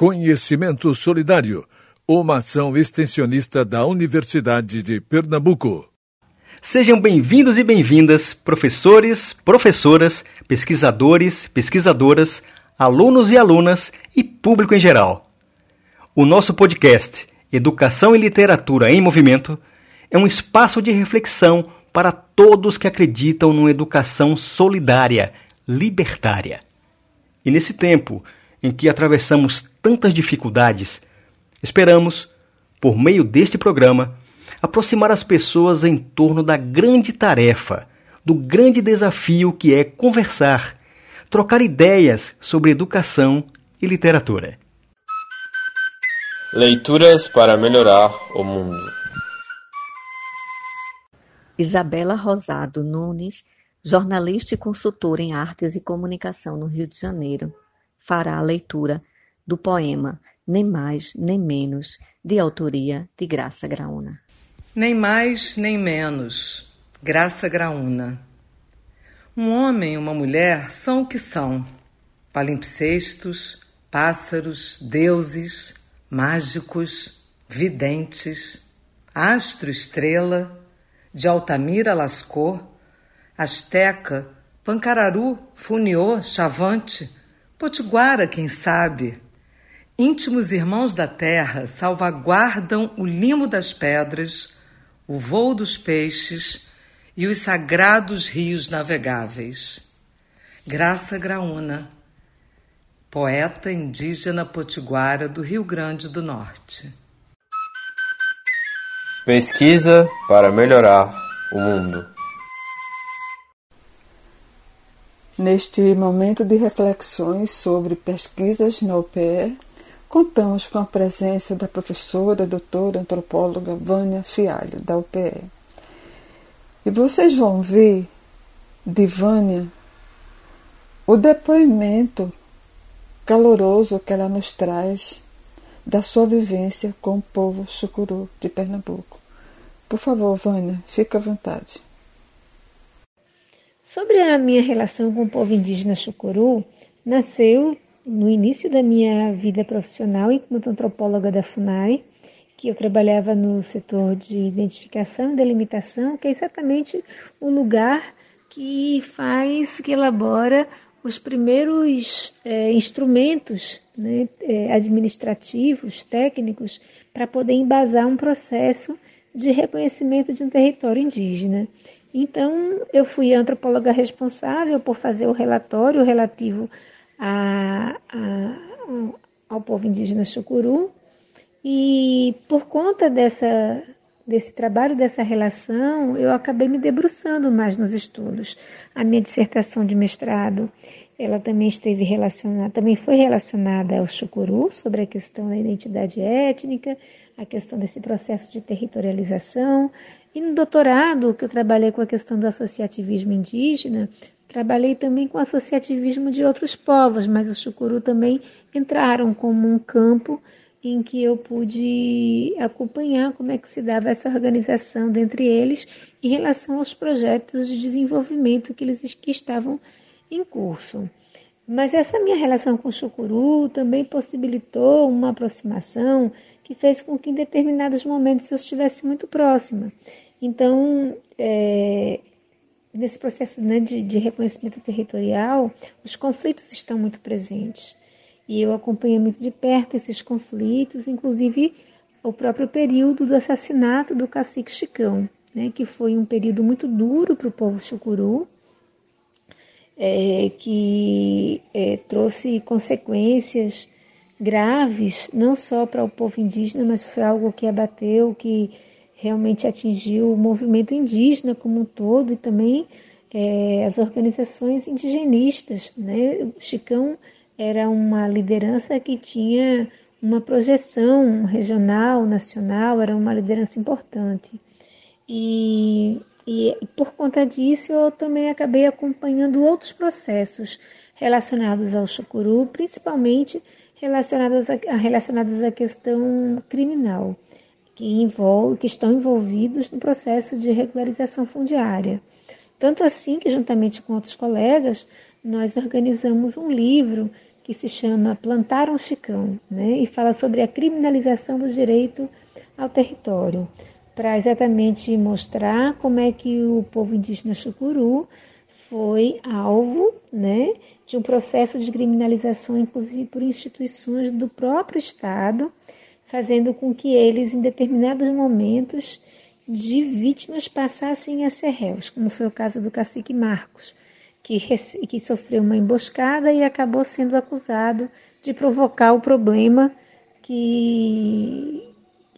Conhecimento Solidário, uma ação extensionista da Universidade de Pernambuco. Sejam bem-vindos e bem-vindas, professores, professoras, pesquisadores, pesquisadoras, alunos e alunas e público em geral. O nosso podcast Educação e Literatura em Movimento é um espaço de reflexão para todos que acreditam numa educação solidária, libertária. E nesse tempo em que atravessamos tantas dificuldades, esperamos, por meio deste programa, aproximar as pessoas em torno da grande tarefa, do grande desafio que é conversar, trocar ideias sobre educação e literatura. Leituras para melhorar o mundo. Isabela Rosado Nunes, jornalista e consultora em artes e comunicação no Rio de Janeiro, fará a leitura do poema Nem Mais Nem Menos, de autoria de Graça Graúna. Nem mais nem menos, Graça Graúna. Um homem e uma mulher são o que são: palimpsestos, pássaros, deuses, mágicos, videntes, astro, estrela de Altamira Lascaux, Asteca, Pancararu, Funiô, Chavante, Potiguara, quem sabe. Íntimos irmãos da terra salvaguardam o limo das pedras, o voo dos peixes e os sagrados rios navegáveis. Graça Graúna, poeta indígena potiguara do Rio Grande do Norte. Pesquisa para melhorar o mundo. Neste momento de reflexões sobre pesquisas na UPE, contamos com a presença da professora, doutora antropóloga Vânia Fialho, da UPE. E vocês vão ver de Vânia o depoimento caloroso que ela nos traz da sua vivência com o povo chucuru de Pernambuco. Por favor, Vânia, fique à vontade. Sobre a minha relação com o povo indígena chucuru, nasceu no início da minha vida profissional enquanto antropóloga da FUNAI, que eu trabalhava no setor de identificação e delimitação, que é exatamente o lugar que faz, que elabora os primeiros é, instrumentos né, é, administrativos, técnicos, para poder embasar um processo de reconhecimento de um território indígena. Então, eu fui antropóloga responsável por fazer o relatório relativo a, a, ao povo indígena Chucuru, e por conta dessa, desse trabalho, dessa relação, eu acabei me debruçando mais nos estudos. A minha dissertação de mestrado, ela também esteve relacionada, também foi relacionada ao Chucuru, sobre a questão da identidade étnica, a questão desse processo de territorialização. E no doutorado, que eu trabalhei com a questão do associativismo indígena, trabalhei também com o associativismo de outros povos, mas os Chucuru também entraram como um campo em que eu pude acompanhar como é que se dava essa organização dentre eles em relação aos projetos de desenvolvimento que eles que estavam em curso. Mas essa minha relação com o Chucuru também possibilitou uma aproximação que fez com que em determinados momentos eu estivesse muito próxima. Então, é, nesse processo né, de, de reconhecimento territorial, os conflitos estão muito presentes. E eu acompanhei muito de perto esses conflitos, inclusive o próprio período do assassinato do cacique Chicão, né, que foi um período muito duro para o povo chucuru, é, que é, trouxe consequências graves, não só para o povo indígena, mas foi algo que abateu, que realmente atingiu o movimento indígena como um todo e também é, as organizações indigenistas. Né? O Chicão era uma liderança que tinha uma projeção regional, nacional, era uma liderança importante. E, e por conta disso, eu também acabei acompanhando outros processos relacionados ao chucuru, principalmente relacionados a, relacionados à questão criminal, que, envolve, que estão envolvidos no processo de regularização fundiária. Tanto assim que, juntamente com outros colegas, nós organizamos um livro que se chama Plantar um Chicão, né? e fala sobre a criminalização do direito ao território, para exatamente mostrar como é que o povo indígena chucuru foi alvo né, de um processo de criminalização, inclusive por instituições do próprio Estado, fazendo com que eles, em determinados momentos de vítimas, passassem a ser réus, como foi o caso do cacique Marcos, que, que sofreu uma emboscada e acabou sendo acusado de provocar o problema que,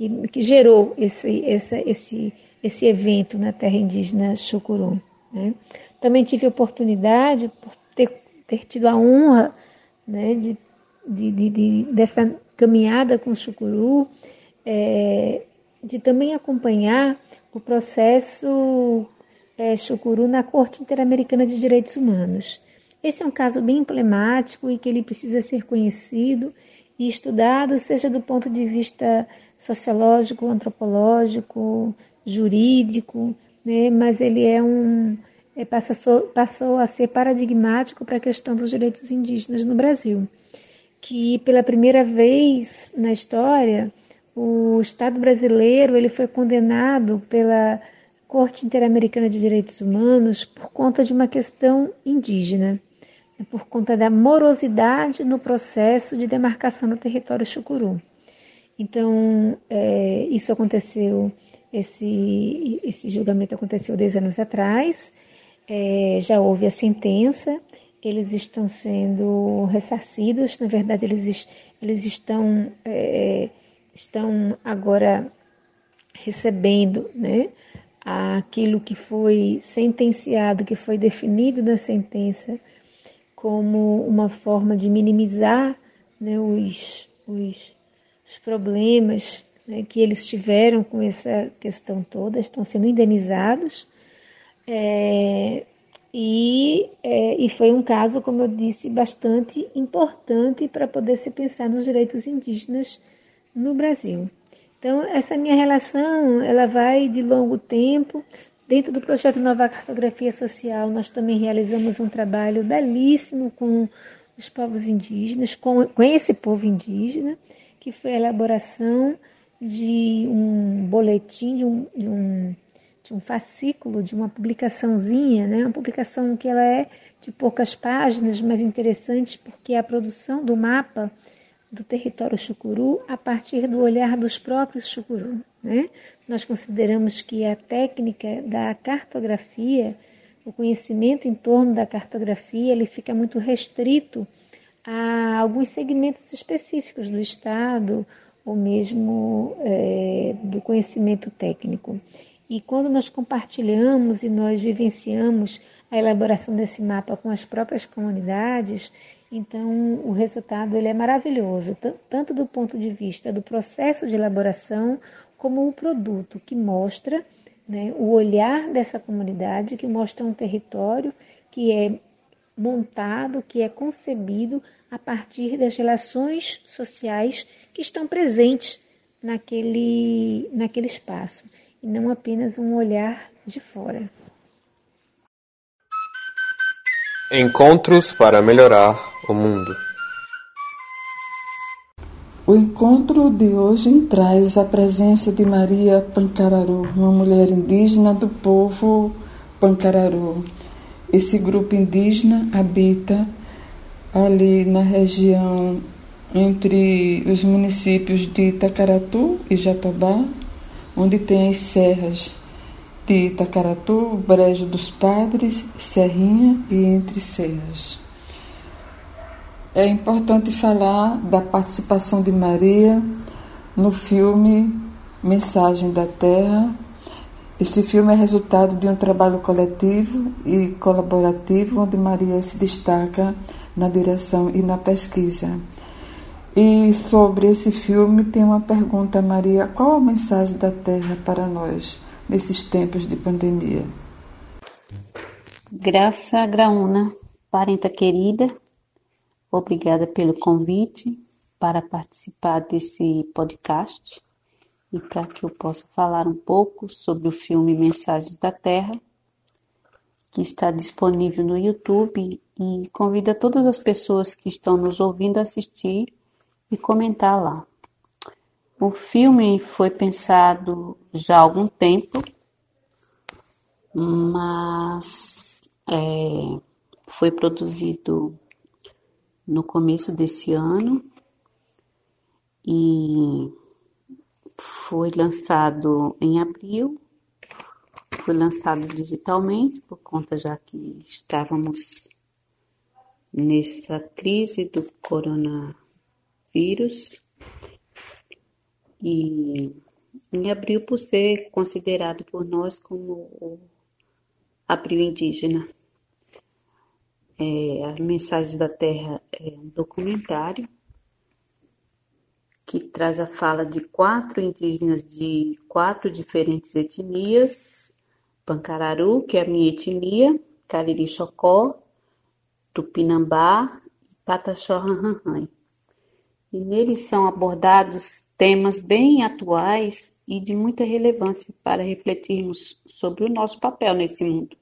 que, que gerou esse, esse, esse, esse evento na terra indígena Chucuru. Né? Também tive oportunidade, por ter, ter tido a honra né, de, de, de, de dessa caminhada com o Chucuru, é, de também acompanhar o processo é, Chucuru na Corte Interamericana de Direitos Humanos. Esse é um caso bem emblemático e que ele precisa ser conhecido e estudado, seja do ponto de vista sociológico, antropológico, jurídico, né? mas ele é um, é, passou, a ser paradigmático para a questão dos direitos indígenas no Brasil, que pela primeira vez na história o Estado brasileiro ele foi condenado pela Corte Interamericana de Direitos Humanos por conta de uma questão indígena, né, por conta da morosidade no processo de demarcação do território chucuru. Então, é, isso aconteceu, esse, esse julgamento aconteceu dois anos atrás, é, já houve a sentença, eles estão sendo ressarcidos, na verdade, eles, eles estão, é, estão agora recebendo né, aquilo que foi sentenciado, que foi definido na sentença, como uma forma de minimizar né, os, os, os problemas né, que eles tiveram com essa questão toda, estão sendo indenizados é, e, é, e foi um caso, como eu disse, bastante importante para poder se pensar nos direitos indígenas no Brasil. Então, essa minha relação, ela vai de longo tempo. Dentro do projeto Nova Cartografia Social, nós também realizamos um trabalho belíssimo com os povos indígenas, com, com esse povo indígena, que foi a elaboração de um boletim, de um, de um de um fascículo, de uma publicaçãozinha, né? uma publicação que ela é de poucas páginas, mas interessante porque é a produção do mapa do território chucuru a partir do olhar dos próprios chucuru. Né? Nós consideramos que a técnica da cartografia, o conhecimento em torno da cartografia, ele fica muito restrito a alguns segmentos específicos do Estado ou mesmo é, do conhecimento técnico. E quando nós compartilhamos e nós vivenciamos a elaboração desse mapa com as próprias comunidades, então o resultado ele é maravilhoso, tanto do ponto de vista do processo de elaboração, como o produto que mostra né, o olhar dessa comunidade, que mostra um território que é montado, que é concebido a partir das relações sociais que estão presentes naquele, naquele espaço e não apenas um olhar de fora. Encontros para melhorar o mundo. O encontro de hoje traz a presença de Maria Pancararu, uma mulher indígena do povo Pancararu. Esse grupo indígena habita ali na região entre os municípios de Itacaratu e Jatobá, onde tem as serras de Itacaratu, Brejo dos Padres, Serrinha e Entre Serras. É importante falar da participação de Maria no filme Mensagem da Terra. Esse filme é resultado de um trabalho coletivo e colaborativo, onde Maria se destaca na direção e na pesquisa. E sobre esse filme tem uma pergunta, Maria: qual a mensagem da Terra para nós nesses tempos de pandemia? Graça Graúna, parenta querida, obrigada pelo convite para participar desse podcast e para que eu possa falar um pouco sobre o filme Mensagens da Terra, que está disponível no YouTube e convido a todas as pessoas que estão nos ouvindo a assistir e comentar lá. O filme foi pensado já há algum tempo, mas é, foi produzido no começo desse ano e foi lançado em abril, foi lançado digitalmente por conta já que estávamos nessa crise do coronavírus e em abril por ser considerado por nós como o abril indígena. É, As Mensagens da Terra é um documentário que traz a fala de quatro indígenas de quatro diferentes etnias: Pancararu, que é a minha etnia, Cariri Chocó, Tupinambá e Pataxó E neles são abordados temas bem atuais e de muita relevância para refletirmos sobre o nosso papel nesse mundo.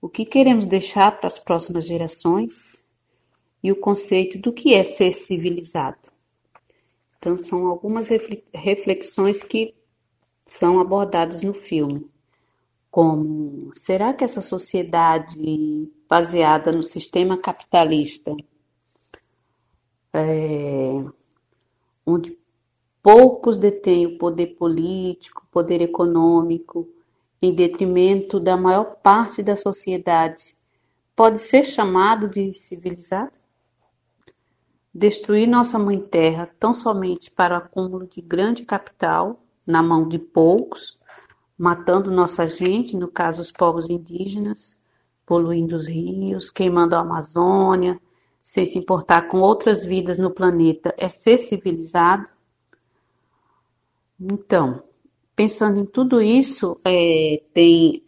O que queremos deixar para as próximas gerações e o conceito do que é ser civilizado. Então, são algumas reflexões que são abordadas no filme, como será que essa sociedade baseada no sistema capitalista, é, onde poucos detêm o poder político, poder econômico, em detrimento da maior parte da sociedade, pode ser chamado de civilizado? Destruir nossa mãe terra tão somente para o acúmulo de grande capital na mão de poucos, matando nossa gente, no caso os povos indígenas, poluindo os rios, queimando a Amazônia, sem se importar com outras vidas no planeta, é ser civilizado? Então, pensando em tudo isso, é, tem,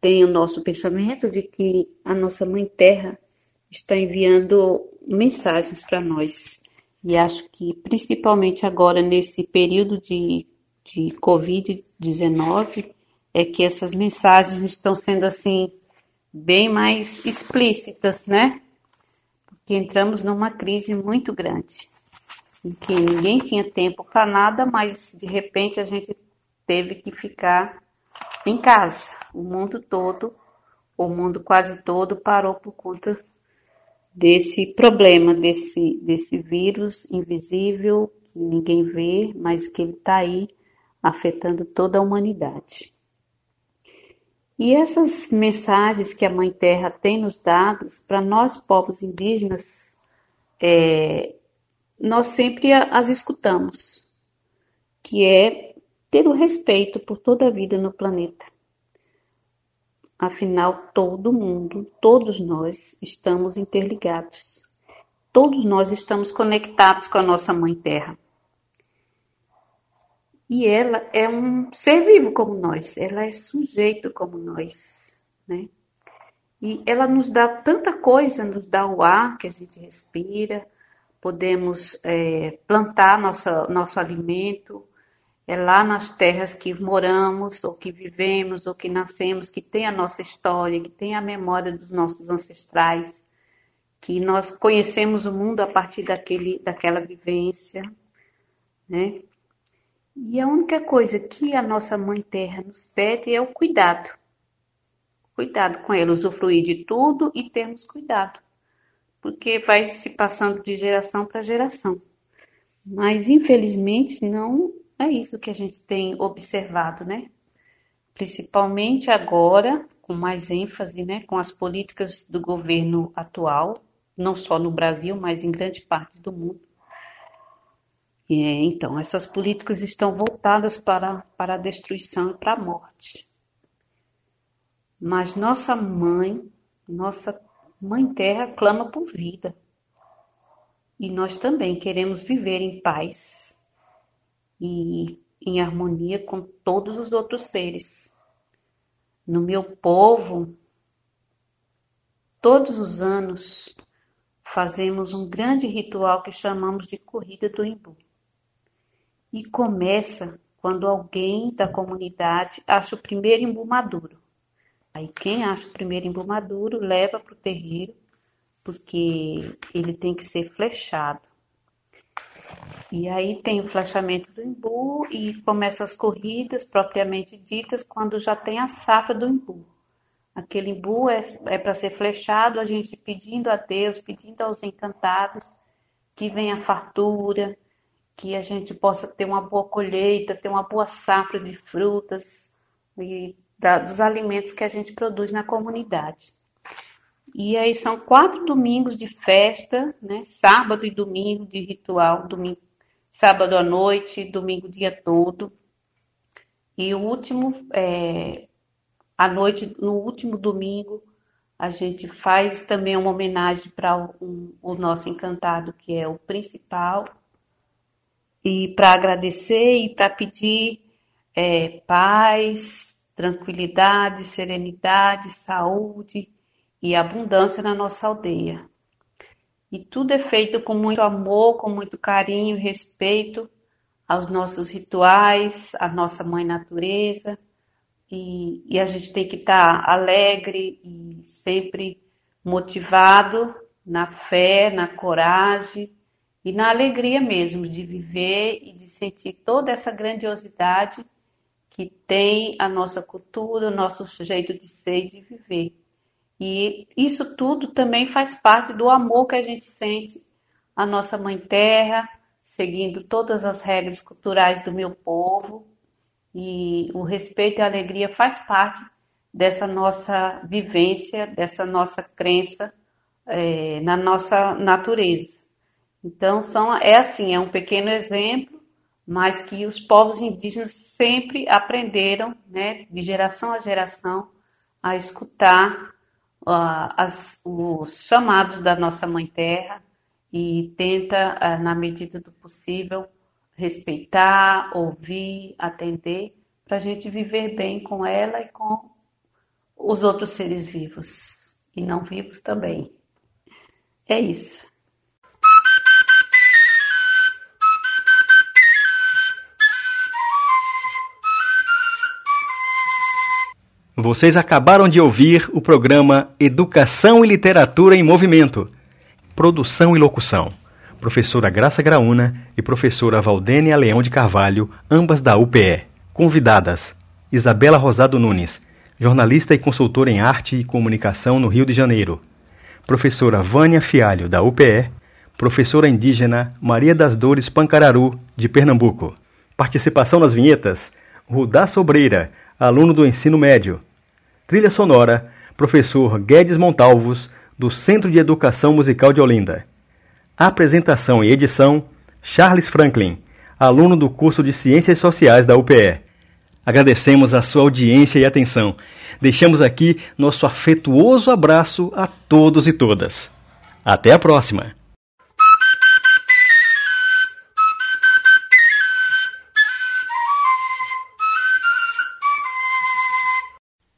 tem o nosso pensamento de que a nossa Mãe Terra está enviando mensagens para nós. E acho que principalmente agora, nesse período de, de Covid-19, é que essas mensagens estão sendo assim bem mais explícitas, né? Porque entramos numa crise muito grande, em que ninguém tinha tempo para nada, mas de repente a gente teve que ficar em casa. O mundo todo, o mundo quase todo parou por conta desse problema, desse, desse vírus invisível que ninguém vê, mas que ele está aí afetando toda a humanidade. E essas mensagens que a Mãe Terra tem nos dado para nós, povos indígenas, é, nós sempre as escutamos, que é ter o respeito por toda a vida no planeta. Afinal, todo mundo, todos nós estamos interligados. Todos nós estamos conectados com a nossa Mãe Terra. E ela é um ser vivo como nós, ela é sujeito como nós, né? E ela nos dá tanta coisa, nos dá o ar que a gente respira, podemos é, plantar nossa, nosso alimento, é lá nas terras que moramos, ou que vivemos, ou que nascemos, que tem a nossa história, que tem a memória dos nossos ancestrais, que nós conhecemos o mundo a partir daquele, daquela vivência, né? E a única coisa que a nossa Mãe Terra nos pede é o cuidado. Cuidado com ela, usufruir de tudo e termos cuidado, porque vai se passando de geração para geração. Mas infelizmente não é isso que a gente tem observado, né? Principalmente agora, com mais ênfase, né, com as políticas do governo atual, não só no Brasil, mas em grande parte do mundo. Então, essas políticas estão voltadas para, para a destruição e para a morte. Mas nossa mãe, nossa mãe terra clama por vida. E nós também queremos viver em paz, e em harmonia com todos os outros seres. No meu povo, todos os anos fazemos um grande ritual que chamamos de Corrida do Imbu. E começa quando alguém da comunidade acha o primeiro imbu maduro. Aí quem acha o primeiro imbu maduro leva para o terreiro, porque ele tem que ser flechado. E aí tem o flechamento do imbu e começa as corridas propriamente ditas quando já tem a safra do imbu. Aquele imbu é, é para ser flechado, a gente pedindo a Deus, pedindo aos encantados que venha fartura, que a gente possa ter uma boa colheita, ter uma boa safra de frutas e da, dos alimentos que a gente produz na comunidade. E aí são quatro domingos de festa, né? Sábado e domingo de ritual, domingo, sábado à noite, domingo o dia todo. E o último, é, à noite, no último domingo, a gente faz também uma homenagem para o, o nosso encantado, que é o principal, e para agradecer e para pedir é, paz, tranquilidade, serenidade, saúde e abundância na nossa aldeia. E tudo é feito com muito amor, com muito carinho e respeito aos nossos rituais, à nossa mãe natureza. E, e a gente tem que estar tá alegre e sempre motivado na fé, na coragem e na alegria mesmo de viver e de sentir toda essa grandiosidade que tem a nossa cultura, o nosso jeito de ser e de viver. E isso tudo também faz parte do amor que a gente sente à nossa mãe terra, seguindo todas as regras culturais do meu povo. E o respeito e a alegria faz parte dessa nossa vivência, dessa nossa crença é, na nossa natureza. Então são é assim, é um pequeno exemplo, mas que os povos indígenas sempre aprenderam, né, de geração a geração, a escutar as, os chamados da nossa Mãe Terra e tenta, ah, na medida do possível, respeitar, ouvir, atender, para a gente viver bem com ela e com os outros seres vivos e não vivos também. É isso. Vocês acabaram de ouvir o programa Educação e Literatura em Movimento. Produção e locução: Professora Graça Graúna e Professora Valdênia Leão de Carvalho, ambas da UPE. Convidadas: Isabela Rosado Nunes, jornalista e consultora em arte e comunicação no Rio de Janeiro. Professora Vânia Fialho, da UPE. Professora indígena Maria das Dores Pancararu, de Pernambuco. Participação nas vinhetas: Rudá Sobreira, aluno do ensino médio. Trilha sonora, professor Guedes Montalvos, do Centro de Educação Musical de Olinda. Apresentação e edição, Charles Franklin, aluno do curso de Ciências Sociais da UPE. Agradecemos a sua audiência e atenção. Deixamos aqui nosso afetuoso abraço a todos e todas. Até a próxima!